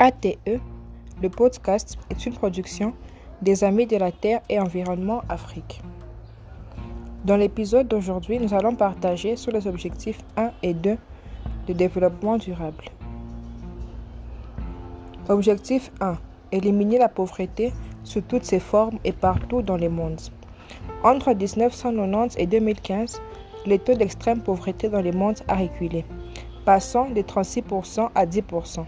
ATE, le podcast est une production des Amis de la Terre et Environnement Afrique. Dans l'épisode d'aujourd'hui, nous allons partager sur les objectifs 1 et 2 de développement durable. Objectif 1. Éliminer la pauvreté sous toutes ses formes et partout dans le monde. Entre 1990 et 2015, le taux d'extrême pauvreté dans le monde a reculé, passant de 36% à 10%.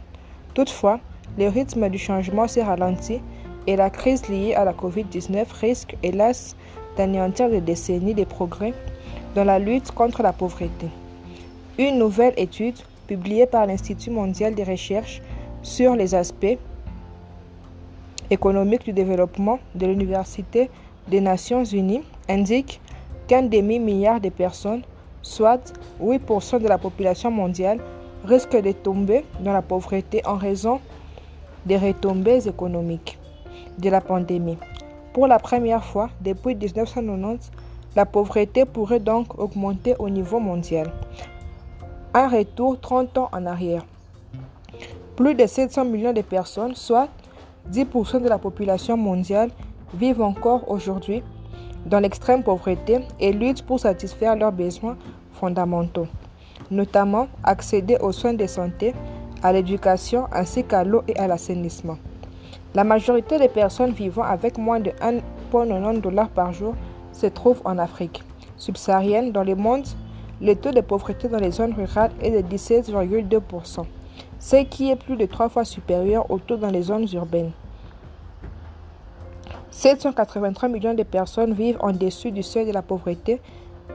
Toutefois, le rythme du changement s'est ralenti et la crise liée à la COVID-19 risque, hélas, d'anéantir des décennies de progrès dans la lutte contre la pauvreté. Une nouvelle étude publiée par l'Institut mondial de recherche sur les aspects économiques du développement de l'Université des Nations Unies indique qu'un demi-milliard de personnes, soit 8% de la population mondiale, risque de tomber dans la pauvreté en raison des retombées économiques de la pandémie. Pour la première fois depuis 1990, la pauvreté pourrait donc augmenter au niveau mondial. Un retour 30 ans en arrière. Plus de 700 millions de personnes, soit 10% de la population mondiale, vivent encore aujourd'hui dans l'extrême pauvreté et luttent pour satisfaire leurs besoins fondamentaux notamment accéder aux soins de santé, à l'éducation ainsi qu'à l'eau et à l'assainissement. La majorité des personnes vivant avec moins de 1,90 dollars par jour se trouvent en Afrique subsaharienne. Dans le monde, le taux de pauvreté dans les zones rurales est de 17,2%, ce qui est plus de trois fois supérieur au taux dans les zones urbaines. 783 millions de personnes vivent en dessous du seuil de la pauvreté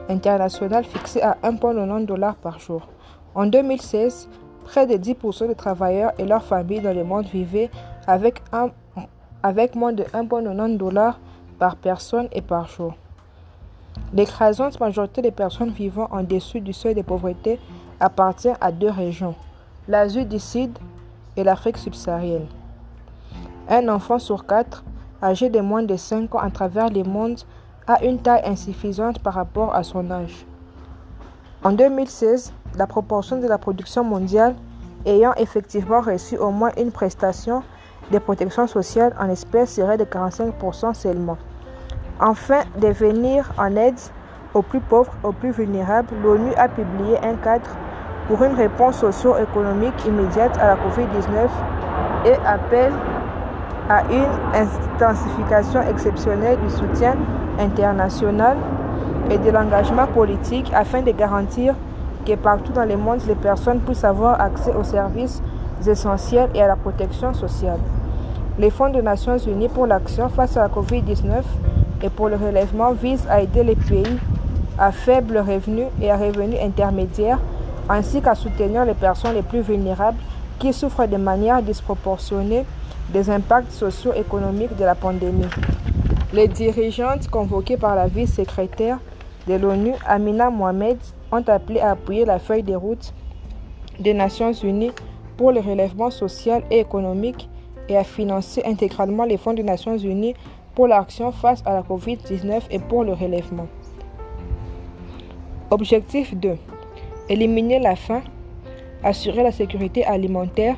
international fixé à 1,90 dollars par jour. En 2016, près de 10% des travailleurs et leurs familles dans le monde vivaient avec, moins de 1,90 dollars par personne et par jour. L'écrasante majorité des personnes vivant en dessous du seuil de pauvreté appartient à deux régions, l'Asie du Sud et l'Afrique subsaharienne. Un enfant sur quatre, âgé de moins de 5 ans à travers le monde, a une taille insuffisante par rapport à son âge. En 2016, la proportion de la production mondiale ayant effectivement reçu au moins une prestation de protection sociale en espèces serait de 45% seulement. Afin de venir en aide aux plus pauvres, aux plus vulnérables, l'ONU a publié un cadre pour une réponse socio-économique immédiate à la COVID-19 et appelle à une intensification exceptionnelle du soutien international et de l'engagement politique afin de garantir que partout dans le monde, les personnes puissent avoir accès aux services essentiels et à la protection sociale. Les fonds des Nations Unies pour l'action face à la COVID-19 et pour le relèvement visent à aider les pays à faible revenu et à revenus intermédiaires, ainsi qu'à soutenir les personnes les plus vulnérables qui souffrent de manière disproportionnée des impacts socio-économiques de la pandémie. Les dirigeantes convoquées par la vice-secrétaire de l'ONU, Amina Mohamed, ont appelé à appuyer la feuille de route des Nations Unies pour le relèvement social et économique et à financer intégralement les fonds des Nations Unies pour l'action face à la COVID-19 et pour le relèvement. Objectif 2. Éliminer la faim, assurer la sécurité alimentaire,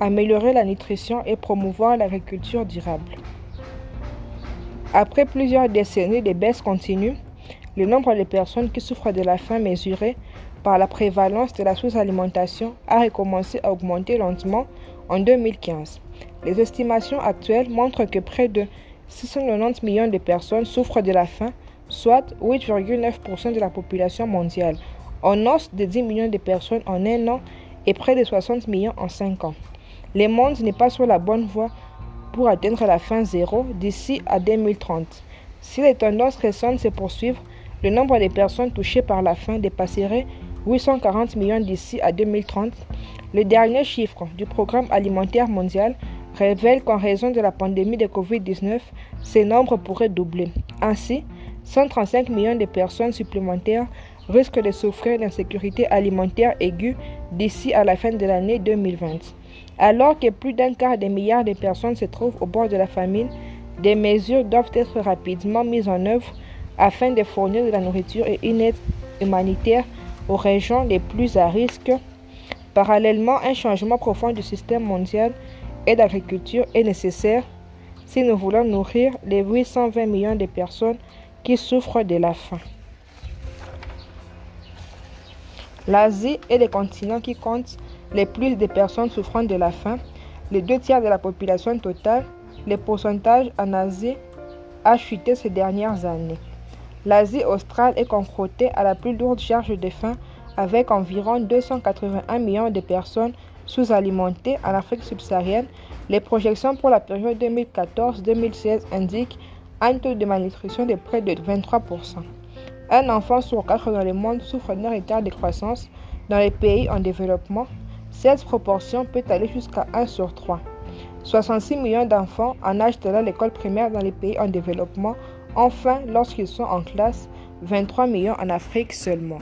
améliorer la nutrition et promouvoir l'agriculture durable. Après plusieurs décennies de baisse continue, le nombre de personnes qui souffrent de la faim mesuré par la prévalence de la sous-alimentation a recommencé à augmenter lentement en 2015. Les estimations actuelles montrent que près de 690 millions de personnes souffrent de la faim, soit 8,9% de la population mondiale, en hausse de 10 millions de personnes en un an et près de 60 millions en 5 ans. Le monde n'est pas sur la bonne voie pour atteindre la fin zéro d'ici à 2030. Si les tendances récentes se poursuivent, le nombre de personnes touchées par la faim dépasserait 840 millions d'ici à 2030. Le dernier chiffre du Programme alimentaire mondial révèle qu'en raison de la pandémie de Covid-19, ces nombres pourraient doubler. Ainsi, 135 millions de personnes supplémentaires risquent de souffrir d'insécurité alimentaire aiguë d'ici à la fin de l'année 2020. Alors que plus d'un quart des milliards de personnes se trouvent au bord de la famine, des mesures doivent être rapidement mises en œuvre afin de fournir de la nourriture et une aide humanitaire aux régions les plus à risque. Parallèlement, un changement profond du système mondial et d'agriculture est nécessaire si nous voulons nourrir les 820 millions de personnes qui souffrent de la faim. L'Asie est le continent qui compte les plus de personnes souffrant de la faim. Les deux tiers de la population totale, le pourcentage en Asie a chuté ces dernières années. L'Asie australe est confrontée à la plus lourde charge de faim avec environ 281 millions de personnes sous-alimentées en Afrique subsaharienne. Les projections pour la période 2014-2016 indiquent un taux de malnutrition de près de 23%. Un enfant sur quatre dans le monde souffre d'un retard de croissance dans les pays en développement. Cette proportion peut aller jusqu'à 1 sur 3. 66 millions d'enfants en âge de l'école primaire dans les pays en développement, enfin lorsqu'ils sont en classe, 23 millions en Afrique seulement.